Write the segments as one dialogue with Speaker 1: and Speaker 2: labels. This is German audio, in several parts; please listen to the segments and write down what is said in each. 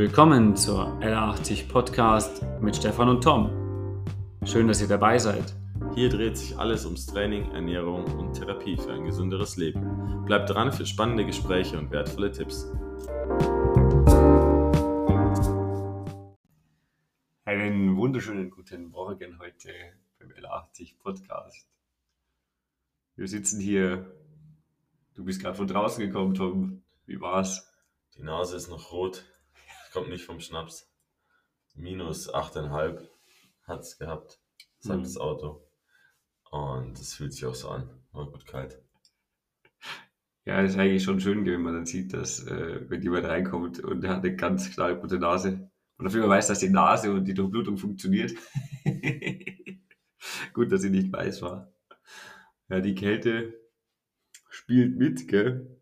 Speaker 1: Willkommen zur L80 Podcast mit Stefan und Tom. Schön, dass ihr dabei seid.
Speaker 2: Hier dreht sich alles ums Training, Ernährung und Therapie für ein gesünderes Leben. Bleibt dran für spannende Gespräche und wertvolle Tipps.
Speaker 1: Einen wunderschönen guten Morgen heute beim L80 Podcast. Wir sitzen hier. Du bist gerade von draußen gekommen, Tom. Wie war's?
Speaker 2: Die Nase ist noch rot. Kommt nicht vom Schnaps. Minus 8,5 hat es gehabt, sagt
Speaker 1: Hm.
Speaker 2: das Auto. Und es fühlt sich auch so an. War gut kalt.
Speaker 1: Ja, ist eigentlich schon schön, wenn man dann sieht, dass äh, wenn jemand reinkommt und der hat eine ganz knallrote Nase und auf einmal weiß, dass die Nase und die Durchblutung funktioniert. Gut, dass sie nicht weiß war. Ja, die Kälte spielt mit, gell?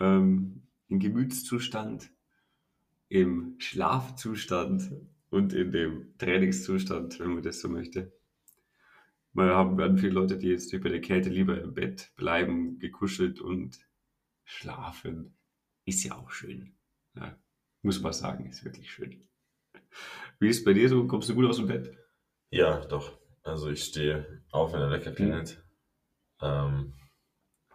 Speaker 1: Ähm, Im Gemütszustand, im Schlafzustand und in dem Trainingszustand, wenn man das so möchte. Mal haben werden viele Leute, die jetzt bei der Kälte lieber im Bett bleiben, gekuschelt und schlafen. Ist ja auch schön. Ja, muss man sagen, ist wirklich schön. Wie ist es bei dir so? Kommst du gut aus dem Bett?
Speaker 2: Ja, doch. Also ich stehe auf, wenn der Wecker klingelt. Ähm,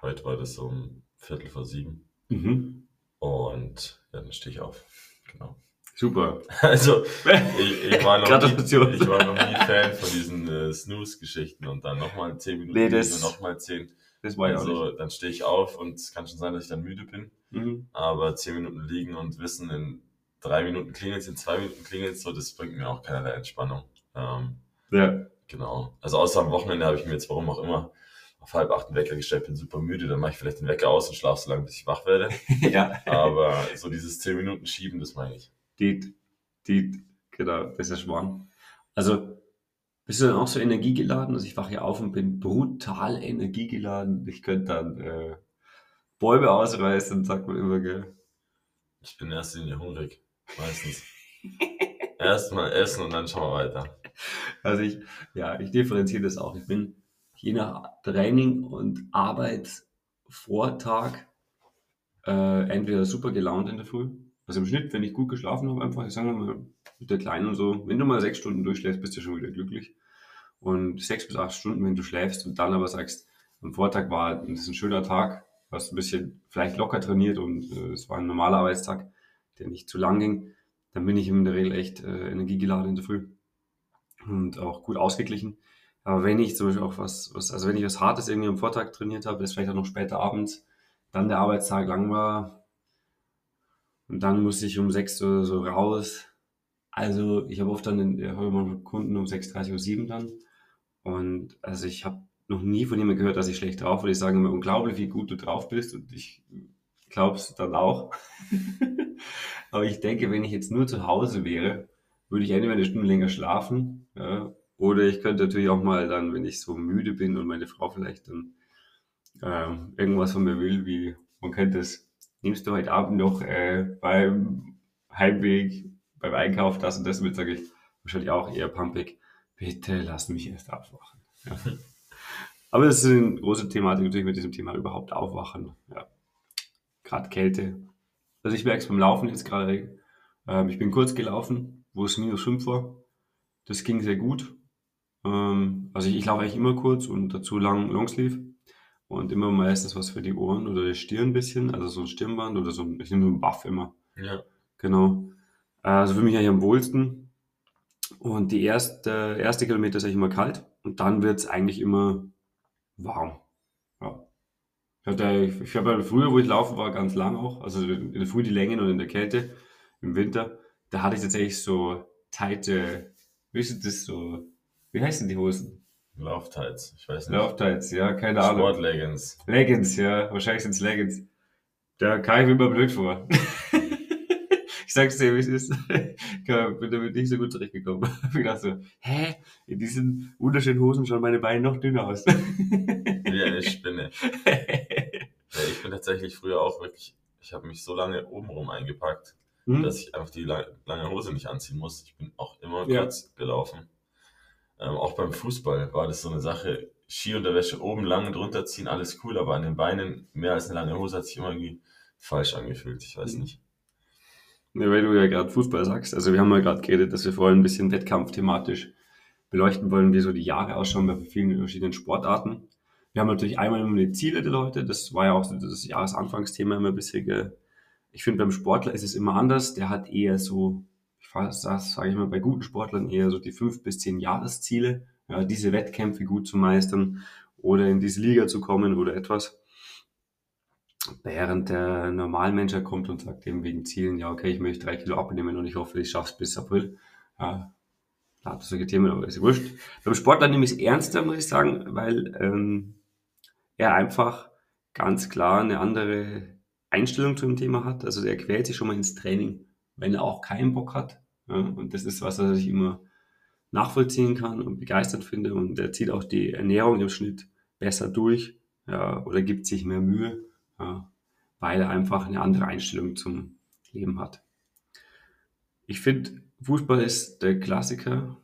Speaker 2: heute war das um Viertel vor sieben.
Speaker 1: Mhm.
Speaker 2: Und ja, dann stehe ich auf. Genau.
Speaker 1: Super.
Speaker 2: Also, ich, ich, war noch nie, ich war noch nie Fan von diesen äh, Snooze-Geschichten und dann nochmal 10 Minuten
Speaker 1: Nee,
Speaker 2: liegen
Speaker 1: das-
Speaker 2: und nochmal 10.
Speaker 1: Das war ja
Speaker 2: Also, dann stehe ich auf und es kann schon sein, dass ich dann müde bin.
Speaker 1: Mhm.
Speaker 2: Aber 10 Minuten liegen und wissen, in drei Minuten klingelt in zwei Minuten klingelt so, das bringt mir auch keinerlei Entspannung. Ähm,
Speaker 1: Ja.
Speaker 2: genau. Also, außer am Wochenende habe ich mir jetzt, warum auch immer, auf halb acht einen Wecker gestellt, bin super müde, dann mache ich vielleicht den Wecker aus und schlafe so lange, bis ich wach werde.
Speaker 1: ja.
Speaker 2: Aber so dieses 10 Minuten schieben, das meine ich.
Speaker 1: Die, die, genau, das ist Schmarrn. Also, bist du dann auch so energiegeladen? Also, ich wache ja auf und bin brutal energiegeladen. Ich könnte dann äh, Bäume ausreißen, sagt man immer, gell?
Speaker 2: Ich bin erst in Linie hungrig, meistens. Erstmal essen und dann schauen wir weiter.
Speaker 1: Also ich, ja, ich differenziere das auch. Ich bin je nach Training und Arbeitsvortag äh, entweder super gelaunt in der Früh. Also im Schnitt, wenn ich gut geschlafen habe, einfach, ich sage mal, mit der Kleinen und so, wenn du mal sechs Stunden durchschläfst, bist du schon wieder glücklich. Und sechs bis acht Stunden, wenn du schläfst und dann aber sagst, am Vortag war ist ein schöner Tag, hast ein bisschen vielleicht locker trainiert und äh, es war ein normaler Arbeitstag, der nicht zu lang ging, dann bin ich in der Regel echt äh, energiegeladen in der Früh und auch gut ausgeglichen. Aber wenn ich zum Beispiel auch was, was, also wenn ich was Hartes irgendwie am Vortag trainiert habe, das vielleicht auch noch später abends, dann der Arbeitstag lang war und dann muss ich um sechs oder so raus. Also ich habe oft dann ich habe immer Kunden um 6.30 Uhr 7 dann und also ich habe noch nie von jemandem gehört, dass ich schlecht drauf bin. Die sagen immer unglaublich, wie gut du drauf bist und ich glaub's dann auch. Aber ich denke, wenn ich jetzt nur zu Hause wäre, würde ich entweder eine Stunde länger schlafen, ja, oder ich könnte natürlich auch mal dann, wenn ich so müde bin und meine Frau vielleicht dann ähm, irgendwas von mir will, wie man könnte es, nimmst du heute Abend noch äh, beim Heimweg, beim Einkauf das und das mit, sage ich wahrscheinlich auch eher pumpig, bitte lass mich erst aufwachen. Ja. Aber das ist eine große Thematik natürlich mit diesem Thema überhaupt aufwachen. Ja. Gerade Kälte. Also ich merke es beim Laufen jetzt gerade. Ähm, ich bin kurz gelaufen, wo es minus 5 war. Das ging sehr gut. Ähm, also ich, ich laufe eigentlich immer kurz und dazu lang Longsleeve. Und immer meistens was für die Ohren oder die Stirn ein bisschen. Also so ein Stirnband oder so ein, ich nehme so einen Buff immer.
Speaker 2: Ja.
Speaker 1: Genau. Also für mich eigentlich am wohlsten. Und die erste, erste Kilometer ist eigentlich immer kalt. Und dann wird es eigentlich immer warm. Ja. Ich hatte, ich habe früher, wo ich laufen war, ganz lang auch. Also in der Früh die Längen und in der Kälte im Winter. Da hatte ich tatsächlich so tighte, wie ist das so, wie heißen die Hosen?
Speaker 2: Lauftights, ich weiß nicht.
Speaker 1: Lauftights, ja, keine Ahnung.
Speaker 2: Sportleggings.
Speaker 1: Leggings, ja, wahrscheinlich sind es Leggings. Da kam ich mir immer blöd vor. ich sag's dir, wie es ist. Ich bin damit nicht so gut zurechtgekommen. Ich dachte so, hä? In diesen wunderschönen Hosen schauen meine Beine noch dünner aus.
Speaker 2: Wie eine Spinne. Ja, ich bin tatsächlich früher auch wirklich, ich habe mich so lange obenrum eingepackt,
Speaker 1: Hm?
Speaker 2: dass ich einfach die la- lange Hose nicht anziehen muss. Ich bin auch immer
Speaker 1: Ja.
Speaker 2: kurz gelaufen. Ähm, auch beim Fußball war das so eine Sache. Skiunterwäsche oben lang und drunter ziehen, alles cool, aber an den Beinen mehr als eine lange Hose hat sich immer irgendwie falsch angefühlt. Ich weiß
Speaker 1: Mhm.
Speaker 2: nicht.
Speaker 1: Ja, weil du ja gerade Fußball sagst. Also wir haben ja gerade geredet, dass wir vorhin ein bisschen wettkampfthematisch beleuchten wollen, wie so die Jahre ausschauen bei vielen verschiedenen Sportarten. Wir haben natürlich einmal immer die Ziele der Leute. Das war ja auch so das Jahresanfangsthema immer bisher. Ich finde, beim Sportler ist es immer anders. Der hat eher so, das sage ich mal, bei guten Sportlern eher so die fünf bis zehn Jahresziele, ja, diese Wettkämpfe gut zu meistern oder in diese Liga zu kommen oder etwas. Während der Normalmensch kommt und sagt eben wegen Zielen, ja, okay, ich möchte drei Kilo abnehmen und ich hoffe, ich schaffe es bis April. Ja, hat solche Themen, aber ist wurscht. Beim Sportler nehme ich es ernster, muss ich sagen, weil ähm, er einfach ganz klar eine andere Einstellung zu dem Thema hat. Also er quält sich schon mal ins Training, wenn er auch keinen Bock hat. Ja, und das ist was, was ich immer nachvollziehen kann und begeistert finde. Und er zieht auch die Ernährung im Schnitt besser durch ja, oder gibt sich mehr Mühe, ja, weil er einfach eine andere Einstellung zum Leben hat. Ich finde, Fußball ist der Klassiker.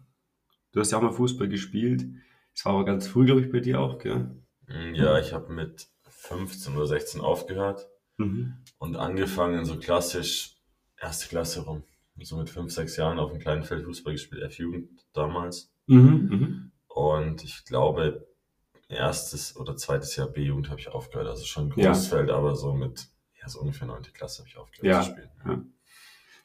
Speaker 1: Du hast ja auch mal Fußball gespielt. Das war aber ganz früh, glaube ich, bei dir auch, gell?
Speaker 2: Mm, ja, ich habe mit 15 oder 16 aufgehört mhm. und angefangen so klassisch erste Klasse rum. So mit 5, 6 Jahren auf dem kleinen Feld Fußball gespielt, F-Jugend damals. Mhm, mhm. Und ich glaube, erstes oder zweites Jahr B-Jugend habe ich aufgehört. Also schon Großfeld, ja. aber so mit, ja, so ungefähr 9. Klasse habe ich aufgehört ja. zu spielen. Ja.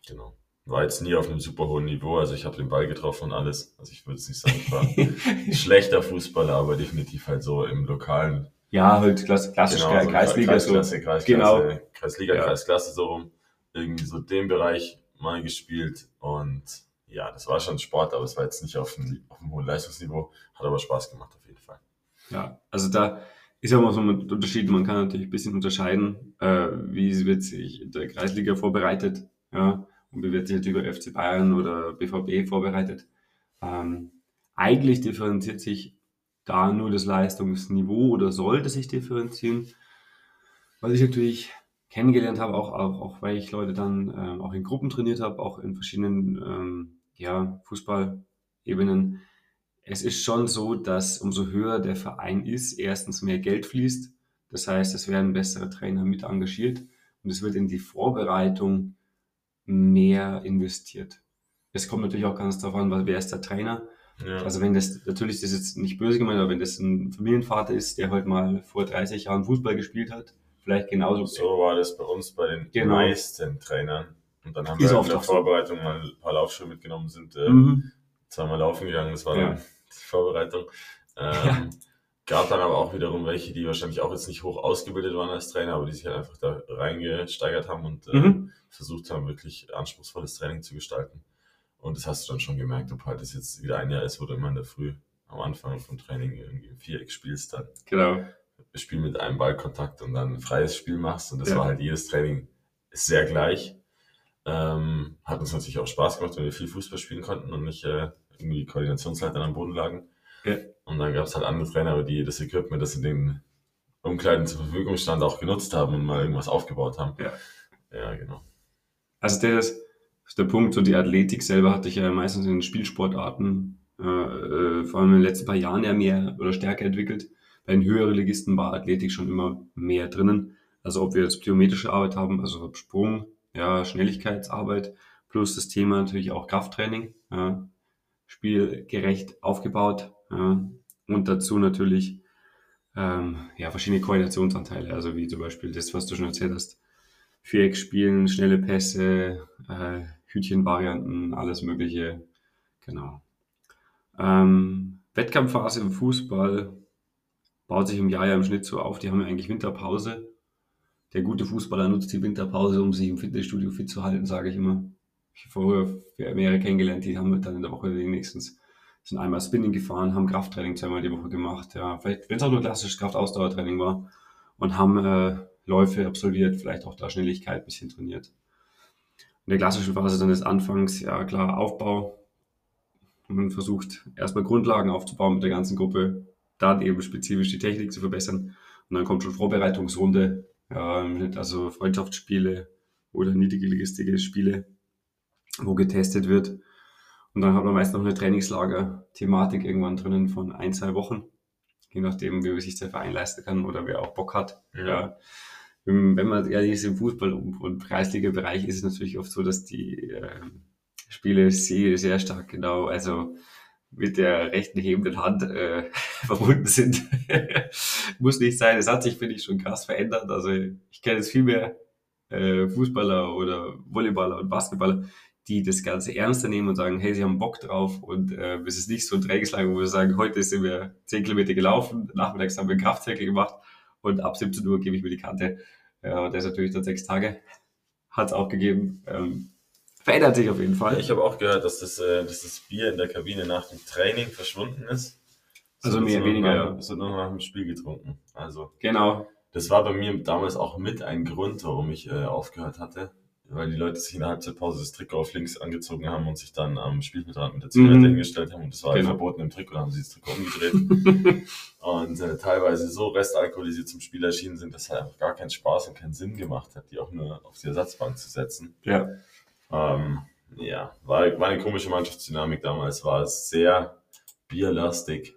Speaker 2: Genau. War jetzt nie auf einem super hohen Niveau, also ich habe den Ball getroffen und alles. Also ich würde es nicht sagen, ich war ein schlechter Fußballer, aber definitiv halt so im lokalen.
Speaker 1: Ja, halt klassisch genau, so Kreisliga.
Speaker 2: Kreisklasse, so. Kreisklasse, genau. Kreisliga. Kreisklasse so rum. Irgendwie so den Bereich mal gespielt und ja, das war schon Sport, aber es war jetzt nicht auf einem, auf einem hohen Leistungsniveau, hat aber Spaß gemacht auf jeden Fall.
Speaker 1: Ja, also da ist ja immer so ein Unterschied, man kann natürlich ein bisschen unterscheiden, äh, wie wird sich der Kreisliga vorbereitet, ja, und wie wird sich jetzt über FC Bayern oder BVB vorbereitet. Ähm, eigentlich differenziert sich da nur das Leistungsniveau oder sollte sich differenzieren. Was ich natürlich kennengelernt habe, auch, auch, auch weil ich Leute dann äh, auch in Gruppen trainiert habe, auch in verschiedenen ähm, ja, Fußballebenen. Es ist schon so, dass umso höher der Verein ist, erstens mehr Geld fließt. Das heißt, es werden bessere Trainer mit engagiert und es wird in die Vorbereitung mehr investiert. Es kommt natürlich auch ganz darauf an, wer ist der Trainer. Ja. Also wenn das, natürlich ist das jetzt nicht böse gemeint, aber wenn das ein Familienvater ist, der halt mal vor 30 Jahren Fußball gespielt hat, vielleicht genauso.
Speaker 2: So war das bei uns bei den genau. meisten Trainern. Und dann haben wir in der Vorbereitung so. mal ein paar Laufschuhe mitgenommen, sind äh, mhm. zweimal laufen gegangen, das war ja. dann die Vorbereitung. Ähm, ja. Gab dann aber auch wiederum welche, die wahrscheinlich auch jetzt nicht hoch ausgebildet waren als Trainer, aber die sich halt einfach da reingesteigert haben und äh, mhm. versucht haben, wirklich anspruchsvolles Training zu gestalten. Und das hast du dann schon gemerkt, ob halt das jetzt wieder ein Jahr ist, wo du immer in der Früh am Anfang vom Training irgendwie im Viereck spielst, dann
Speaker 1: genau.
Speaker 2: Spiel mit einem Ballkontakt und dann ein freies Spiel machst. Und das ja. war halt jedes Training sehr gleich. Ähm, hat uns natürlich auch Spaß gemacht, wenn wir viel Fußball spielen konnten und nicht äh, irgendwie Koordinationsleitern am Boden lagen. Ja. Und dann gab es halt andere Trainer, die das Equipment, das in den Umkleiden zur Verfügung stand, auch genutzt haben und mal irgendwas aufgebaut haben.
Speaker 1: Ja,
Speaker 2: ja genau.
Speaker 1: Also der ist, ist der Punkt, so die Athletik selber hatte ich ja meistens in den Spielsportarten, äh, äh, vor allem in den letzten paar Jahren ja mehr oder stärker entwickelt. Den höheren Ligisten war Athletik schon immer mehr drinnen. Also ob wir jetzt biometrische Arbeit haben, also Sprung, ja, Schnelligkeitsarbeit, plus das Thema natürlich auch Krafttraining, ja, spielgerecht aufgebaut, ja, und dazu natürlich ähm, ja, verschiedene Koordinationsanteile, also wie zum Beispiel das, was du schon erzählt hast. Viereck spielen, schnelle Pässe, äh, Hütchenvarianten, alles Mögliche. Genau. Ähm, Wettkampfphase im Fußball baut sich im Jahr ja im Schnitt so auf. Die haben ja eigentlich Winterpause. Der gute Fußballer nutzt die Winterpause, um sich im Fitnessstudio fit zu halten, sage ich immer. Ich habe vorher mehrere kennengelernt, die haben dann in der Woche wenigstens sind einmal Spinning gefahren, haben Krafttraining zweimal die Woche gemacht, ja, vielleicht, wenn es auch nur klassisches Kraftausdauertraining war und haben äh, Läufe absolviert, vielleicht auch da Schnelligkeit ein bisschen trainiert. In der klassischen Phase dann des Anfangs, ja klar, Aufbau. Man versucht erstmal Grundlagen aufzubauen mit der ganzen Gruppe, dann eben spezifisch die Technik zu verbessern. Und dann kommt schon Vorbereitungsrunde, ja, also Freundschaftsspiele oder niedrige Spiele, wo getestet wird. Und dann hat man meist noch eine Trainingslager-Thematik irgendwann drinnen von ein, zwei Wochen. Je nachdem, wie sich der Verein leisten kann oder wer auch Bock hat. Ja. ja wenn man ehrlich ist, im Fußball- und Preisliga-Bereich ist es natürlich oft so, dass die äh, Spiele sehr, sehr stark genau, also mit der rechten hebenden Hand äh, verbunden sind. Muss nicht sein. Es hat sich, finde ich, schon krass verändert. Also ich kenne jetzt viel mehr äh, Fußballer oder Volleyballer und Basketballer, die das Ganze ernster nehmen und sagen, hey, sie haben Bock drauf und äh, es ist nicht so ein Trainingslager, wo wir sagen, heute sind wir 10 Kilometer gelaufen, nachmittags haben wir einen Kraftzirkel gemacht und ab 17 Uhr gebe ich mir die Kante. Ja, und der ist natürlich dann sechs Tage. Hat es auch gegeben. Ähm, verändert sich auf jeden Fall.
Speaker 2: Ich habe auch gehört, dass das, äh, dass das Bier in der Kabine nach dem Training verschwunden ist.
Speaker 1: Also mehr, weniger,
Speaker 2: ja. Es wird nur noch nach dem Spiel getrunken. Also.
Speaker 1: Genau.
Speaker 2: Das war bei mir damals auch mit ein Grund, warum ich äh, aufgehört hatte weil die Leute sich in der Halbzeitpause das Trikot auf links angezogen haben und sich dann am Spielfeldrand mit der Zigarette mhm. hingestellt haben und das war genau. verboten im Trikot, haben sie das Trikot umgedreht und äh, teilweise so restalkoholisiert zum Spiel erschienen sind, dass halt einfach gar keinen Spaß und keinen Sinn gemacht hat, die auch nur auf die Ersatzbank zu setzen.
Speaker 1: Ja.
Speaker 2: Ähm, ja, war, war eine komische Mannschaftsdynamik damals, war sehr bierlastig.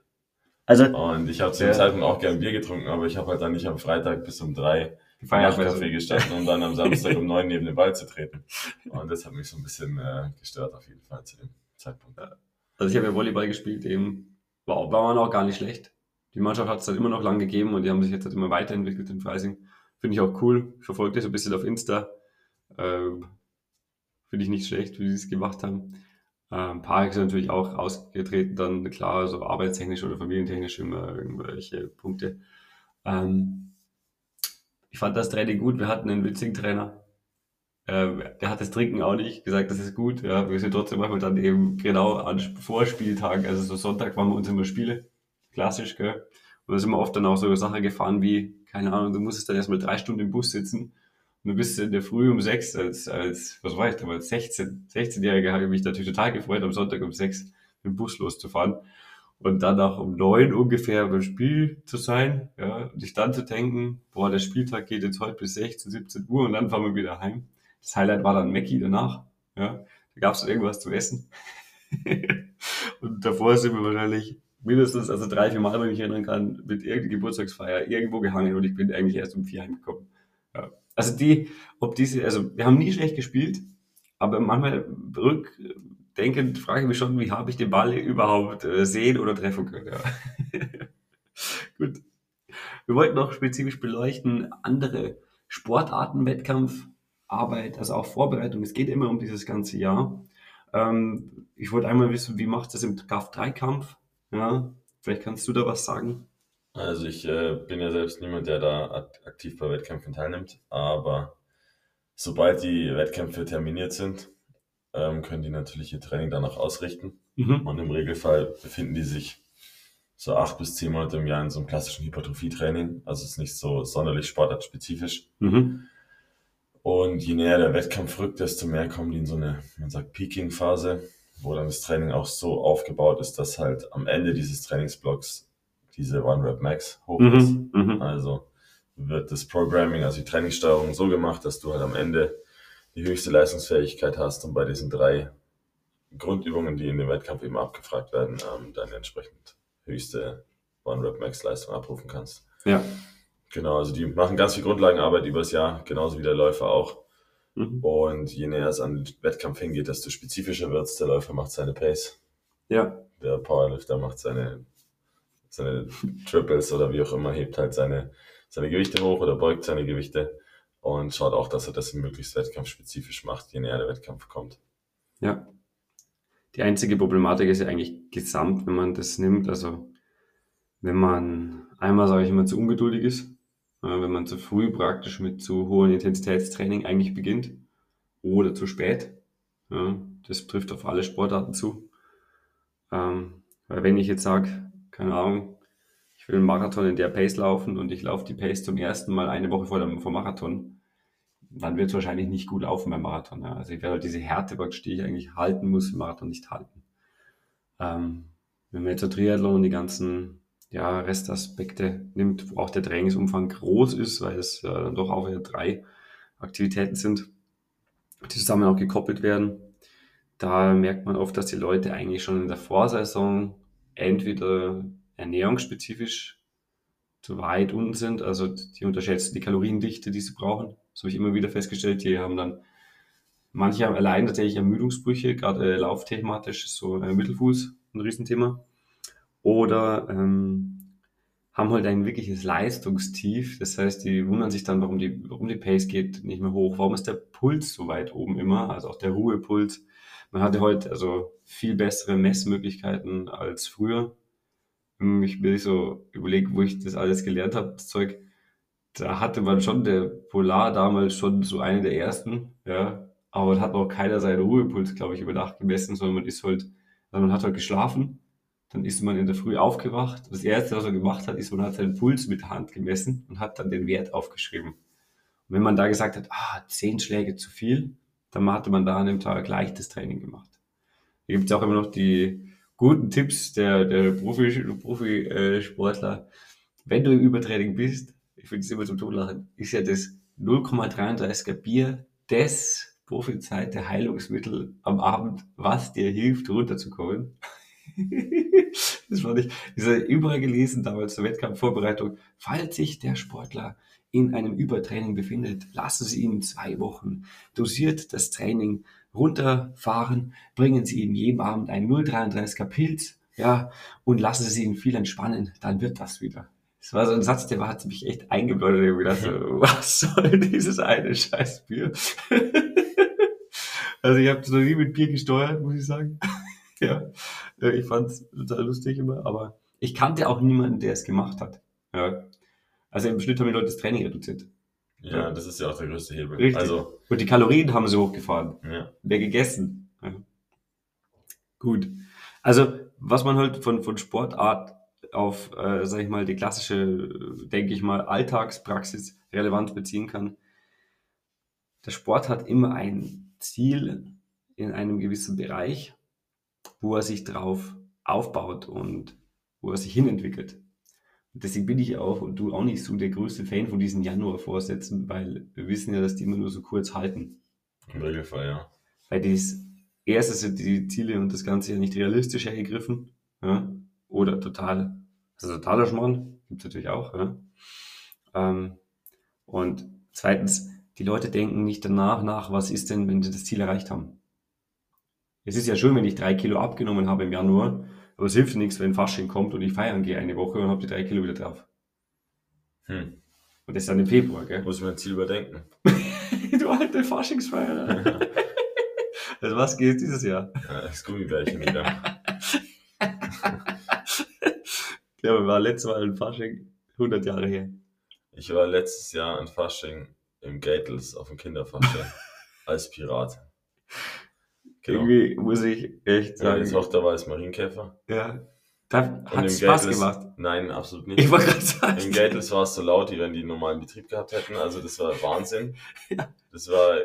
Speaker 2: Also, und ich habe zu dem Zeitpunkt auch gern Bier getrunken, aber ich habe halt dann nicht am Freitag bis um drei Feierabendcafé gestanden, um dann am Samstag um neun neben den Ball zu treten. Und das hat mich so ein bisschen äh, gestört auf jeden Fall zu dem Zeitpunkt.
Speaker 1: Also ich habe ja Volleyball gespielt, eben war, war man auch gar nicht schlecht. Die Mannschaft hat es dann immer noch lang gegeben und die haben sich jetzt halt immer weiterentwickelt in Freising. Finde ich auch cool. Ich verfolge das ein bisschen auf Insta. Ähm, Finde ich nicht schlecht, wie sie es gemacht haben. Ähm, paar sind natürlich auch ausgetreten, dann klar, so arbeitstechnisch oder familientechnisch immer irgendwelche Punkte. Ähm, ich fand das Training gut. Wir hatten einen witzigen Trainer. Äh, der hat das Trinken auch nicht gesagt, das ist gut. Ja, wir sind trotzdem manchmal dann eben genau an Vorspieltagen, also so Sonntag waren wir uns immer Spiele. Klassisch, gell? Und da sind wir oft dann auch so eine Sache gefahren wie, keine Ahnung, du musstest dann erstmal drei Stunden im Bus sitzen und du bist in der Früh um sechs, als, als was war ich damals, 16, 16-Jähriger habe ich mich natürlich total gefreut, am Sonntag um sechs mit dem Bus loszufahren und dann auch um neun ungefähr beim Spiel zu sein, ja, und dich dann zu denken, boah, der Spieltag geht jetzt heute bis 16, 17 Uhr und dann fahren wir wieder heim. Das Highlight war dann Mackie danach, ja, da gab es irgendwas zu essen. und davor sind wir wahrscheinlich mindestens, also drei, vier Mal, wenn ich mich erinnern kann, mit irgendeiner Geburtstagsfeier irgendwo gehangen und ich bin eigentlich erst um vier heimgekommen. Ja. Also die, ob diese, also wir haben nie schlecht gespielt, aber manchmal rück, denkend frage ich mich schon, wie habe ich den Ball überhaupt äh, sehen oder treffen können. Ja. Gut. Wir wollten noch spezifisch beleuchten andere Sportarten, Wettkampf, Arbeit, also auch Vorbereitung. Es geht immer um dieses ganze Jahr. Ähm, ich wollte einmal wissen, wie macht es im KAF-3-Kampf? Ja, vielleicht kannst du da was sagen.
Speaker 2: Also ich äh, bin ja selbst niemand, der da aktiv bei Wettkämpfen teilnimmt, aber sobald die Wettkämpfe terminiert sind, ähm, können die natürlich ihr Training danach ausrichten. Mhm. Und im Regelfall befinden die sich so acht bis zehn Monate im Jahr in so einem klassischen Hypertrophie-Training. Also es ist nicht so sonderlich sportartspezifisch. Mhm. Und je näher der Wettkampf rückt, desto mehr kommen die in so eine, man sagt, Peaking-Phase, wo dann das Training auch so aufgebaut ist, dass halt am Ende dieses Trainingsblocks diese One-Rep-Max hoch mhm. ist. Mhm. Also wird das Programming, also die Trainingssteuerung so gemacht, dass du halt am Ende die höchste Leistungsfähigkeit hast und bei diesen drei Grundübungen, die in dem Wettkampf eben abgefragt werden, ähm, dann entsprechend höchste One-Rep-Max-Leistung abrufen kannst.
Speaker 1: Ja.
Speaker 2: Genau, also die machen ganz viel Grundlagenarbeit übers Jahr, genauso wie der Läufer auch. Mhm. Und je näher es an den Wettkampf hingeht, desto spezifischer wird es. Der Läufer macht seine Pace.
Speaker 1: Ja.
Speaker 2: Der Powerlifter macht seine, seine Triples oder wie auch immer, hebt halt seine, seine Gewichte hoch oder beugt seine Gewichte und schaut auch, dass er das möglichst wettkampfspezifisch macht, je näher der Wettkampf kommt.
Speaker 1: Ja. Die einzige Problematik ist ja eigentlich gesamt, wenn man das nimmt. Also wenn man einmal, sage ich immer, zu ungeduldig ist, wenn man zu früh praktisch mit zu hohem Intensitätstraining eigentlich beginnt oder zu spät. Das trifft auf alle Sportarten zu. Ähm, weil wenn ich jetzt sage, keine Ahnung, ich will einen Marathon in der Pace laufen und ich laufe die Pace zum ersten Mal eine Woche vor dem vor Marathon, dann wird es wahrscheinlich nicht gut laufen beim Marathon. Ja. Also ich werde halt diese Härte, die ich eigentlich halten muss, im Marathon nicht halten. Ähm, wenn man jetzt der Triathlon und die ganzen ja, Restaspekte nimmt, wo auch der Trainingsumfang groß ist, weil es äh, dann doch auch wieder drei Aktivitäten sind, die zusammen auch gekoppelt werden, da merkt man oft, dass die Leute eigentlich schon in der Vorsaison entweder ernährungsspezifisch zu weit unten sind. Also die unterschätzen die Kaloriendichte, die sie brauchen. Das habe ich immer wieder festgestellt. Die haben dann, manche haben allein tatsächlich Ermüdungsbrüche, gerade äh, laufthematisch ist so äh, Mittelfuß ein Riesenthema. Oder ähm, haben halt ein wirkliches Leistungstief. Das heißt, die wundern sich dann, warum die, warum die Pace geht nicht mehr hoch. Warum ist der Puls so weit oben immer? Also auch der Ruhepuls. Man hatte heute also viel bessere Messmöglichkeiten als früher. Ich bin so überlegt, wo ich das alles gelernt habe, das Zeug. Da hatte man schon der Polar damals schon so eine der ersten, ja. Aber hat noch keiner seinen Ruhepuls, glaube ich, über Nacht gemessen, sondern man ist halt, also man hat halt geschlafen dann ist man in der Früh aufgewacht. Das erste, was er gemacht hat, ist, man hat seinen Puls mit der Hand gemessen und hat dann den Wert aufgeschrieben. Und wenn man da gesagt hat, ah, zehn Schläge zu viel, dann hatte man da an dem Tag gleich das Training gemacht. Hier gibt es auch immer noch die guten Tipps der, der Profisportler. Profi, wenn du im Übertraining bist, ich finde es immer zum Totlachen, ist ja das 0,33er Bier das Profizeit der Heilungsmittel am Abend, was dir hilft, runterzukommen. das fand ich, diese überall gelesen damals zur Wettkampfvorbereitung. Falls sich der Sportler in einem Übertraining befindet, lassen Sie ihn zwei Wochen dosiert das Training runterfahren, bringen Sie ihm jeden Abend ein 0,33er Pilz, ja, und lassen Sie ihn viel entspannen, dann wird das wieder. Das war so ein Satz, der war, hat mich echt eingebläut. Ich gedacht, so, was soll dieses eine scheiß Bier? also ich habe noch nie mit Bier gesteuert, muss ich sagen. Ja, ich fand es total lustig immer, aber ich kannte auch niemanden, der es gemacht hat. Ja. Also im Schnitt haben die Leute das Training reduziert.
Speaker 2: Ja, ja, das ist ja auch der größte Hebel.
Speaker 1: Richtig. Also, Und die Kalorien haben sie hochgefahren. Ja. Wer gegessen. Ja. Gut. Also, was man halt von, von Sportart auf, äh, sag ich mal, die klassische, denke ich mal, Alltagspraxis relevant beziehen kann. Der Sport hat immer ein Ziel in einem gewissen Bereich wo er sich drauf aufbaut und wo er sich hinentwickelt. Und deswegen bin ich auch und du auch nicht so der größte Fan von diesen Januar-Vorsätzen, weil wir wissen ja, dass die immer nur so kurz halten.
Speaker 2: Im Regelfall, ja.
Speaker 1: Weil das erste sind die Ziele und das Ganze ja nicht realistisch hergegriffen. Ja? Oder total, also totaler Schmarrn, gibt es natürlich auch. Ja? Ähm, und zweitens, die Leute denken nicht danach nach, was ist denn, wenn sie das Ziel erreicht haben. Es ist ja schön, wenn ich drei Kilo abgenommen habe im Januar, aber es hilft nichts, wenn Fasching kommt und ich feiern gehe eine Woche und habe die drei Kilo wieder drauf. Hm. Und das ist dann im Februar, gell?
Speaker 2: Muss man ein Ziel überdenken.
Speaker 1: du alte Faschingsfeier. also was geht dieses Jahr?
Speaker 2: Ja, das Gummibärchen wieder.
Speaker 1: ja, wir waren letztes Mal in Fasching 100 Jahre her.
Speaker 2: Ich war letztes Jahr in Fasching im Gatels auf dem Kinderfasching als Pirat.
Speaker 1: Genau. Irgendwie muss ich echt sagen.
Speaker 2: Meine Tochter war als Marienkäfer.
Speaker 1: Ja. Da hat es Spaß gemacht.
Speaker 2: Nein, absolut nicht.
Speaker 1: Ich wollte gerade sagen.
Speaker 2: Im Gatels war es so laut, wie wenn die einen normalen Betrieb gehabt hätten. Also das war Wahnsinn. ja. Das war,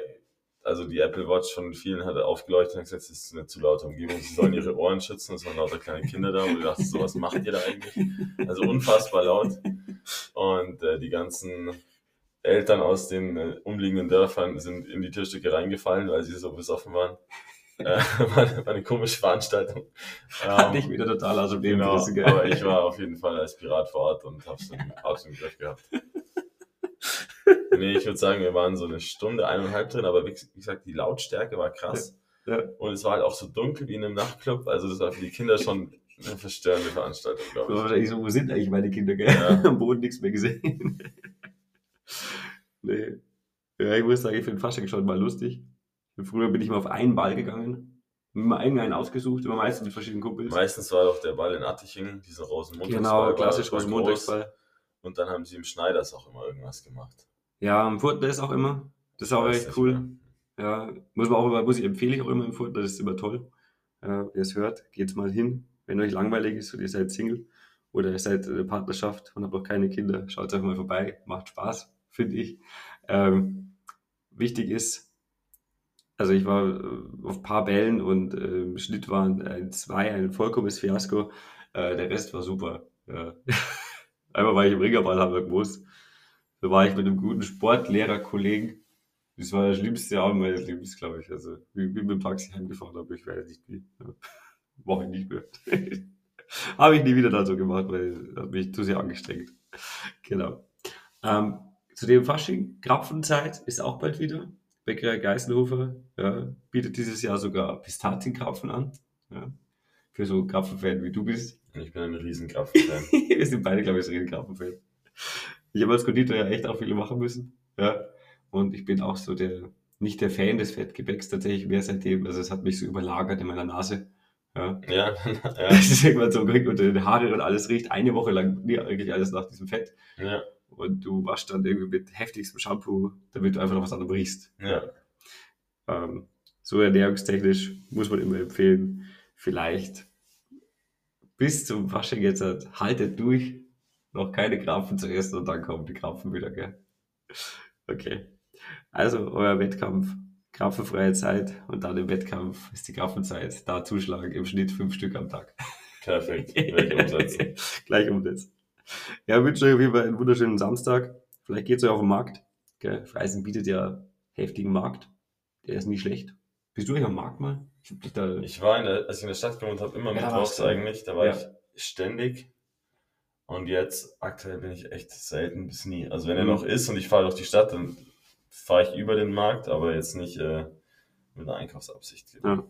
Speaker 2: also die Apple Watch von vielen hatte aufgeleuchtet und gesagt, das ist eine zu laute Umgebung. Sie sollen ihre Ohren schützen. Es waren lauter kleine Kinder da. Und ich dachte, so was macht ihr da eigentlich? Also unfassbar laut. Und äh, die ganzen Eltern aus den äh, umliegenden Dörfern sind in die Türstücke reingefallen, weil sie so besoffen waren äh, war, eine komische Veranstaltung.
Speaker 1: Hat dich wieder total aus dem Leben
Speaker 2: genau, gerissen, Aber ich war auf jeden Fall als Pirat vor Ort und hab's im, hab's im Griff gehabt. nee, ich würde sagen, wir waren so eine Stunde, eineinhalb drin, aber wie gesagt, die Lautstärke war krass. Ja. Und es war halt auch so dunkel wie in einem Nachtclub, also das war für die Kinder schon eine verstörende Veranstaltung, glaube
Speaker 1: ich. Wahrscheinlich so, wo sind eigentlich meine Kinder, gell? Ja. Am Boden nichts mehr gesehen. nee. Ja, ich muss sagen, ich finde Fasching schon mal lustig. Früher bin ich immer auf einen Ball gegangen, immer irgendeinen ausgesucht, immer meistens mit verschiedenen Kumpels.
Speaker 2: Meistens war doch der Ball in Attiching, dieser
Speaker 1: Rosenmontagsball. Genau, klassisch Rosenmontagsball.
Speaker 2: Und dann haben sie im Schneiders auch immer irgendwas gemacht.
Speaker 1: Ja, im Furtner ist auch immer. Das ist auch echt cool. Ja, muss man auch immer, muss ich empfehle ich auch immer im Furtner, das ist immer toll. Ja, wer es hört, geht's mal hin. Wenn euch langweilig ist und ihr seid Single oder ihr seid in der Partnerschaft und habt noch keine Kinder, schaut einfach mal vorbei. Macht Spaß, finde ich. Ähm, wichtig ist, also ich war äh, auf paar Bällen und im Schnitt waren ein zwei ein vollkommenes Fiasko. Äh, der Rest war super. Ja. Einmal war ich im Ringerball, haben wir gewusst. Da war ich mit einem guten Sportlehrer-Kollegen. Das war das schlimmste Jahr meines Lebens, glaube ich. Also, wie, wie mit dem Taxi heimgefahren habe, ich weiß nicht wie. Ja. Mache ich nicht mehr. habe ich nie wieder dann so gemacht, weil hat mich zu sehr angestrengt. genau. Ähm, zu dem Fasching, Krapfenzeit ist auch bald wieder. Bäckerei Geißenhofer ja, bietet dieses Jahr sogar Pistazienkrapfen an. Ja, für so Krapfenfan wie du bist.
Speaker 2: Ich bin ein riesen Krapfenfan.
Speaker 1: Wir sind beide, glaube ich, so riesen Krapfenfan. Ich habe als Konditor ja echt auch viele machen müssen. Ja. Und ich bin auch so der, nicht der Fan des Fettgebäcks tatsächlich mehr seitdem. Also es hat mich so überlagert in meiner Nase. Ja. ja, ja. Das ist irgendwann so unter den Haare und alles riecht eine Woche lang eigentlich alles nach diesem Fett. Ja. Und du waschst dann irgendwie mit heftigstem Shampoo, damit du einfach noch was anderes riechst. Ja. Ähm, so ernährungstechnisch muss man immer empfehlen, vielleicht bis zum Fasching jetzt haltet durch, noch keine Krapfen zu essen und dann kommen die Krapfen wieder, gell? Okay. Also euer Wettkampf, krapfenfreie Zeit und dann im Wettkampf ist die Krapfenzeit. Da zuschlagen, im Schnitt fünf Stück am Tag.
Speaker 2: Perfekt. Gleich umsetzen.
Speaker 1: Gleich umsetzen. Ja, wünsche euch auf jeden Fall einen wunderschönen Samstag. Vielleicht geht es euch auf den Markt. Gell? Freising bietet ja heftigen Markt. Der ist nie schlecht. Bist du eigentlich am Markt mal?
Speaker 2: Ich, da ich war in der, als ich in der Stadt gewohnt habe, immer ja, mittwochs eigentlich. Da war ja. ich ständig. Und jetzt, aktuell bin ich echt selten bis nie. Also wenn mhm. er noch ist und ich fahre durch die Stadt, dann fahre ich über den Markt, aber jetzt nicht äh, mit einer Einkaufsabsicht.
Speaker 1: Ja.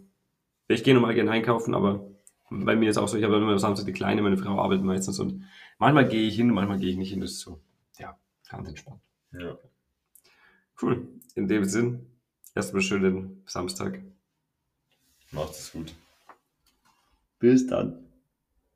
Speaker 1: Ich gehe nochmal gerne einkaufen, aber bei mir ist auch so, ich habe immer Samstag die Kleine, meine Frau arbeitet meistens und manchmal gehe ich hin, manchmal gehe ich nicht hin. Das ist so, ja, ganz entspannt. Ja. Cool. In dem Sinn, erstmal schönen Samstag.
Speaker 2: Macht es gut.
Speaker 1: Bis dann.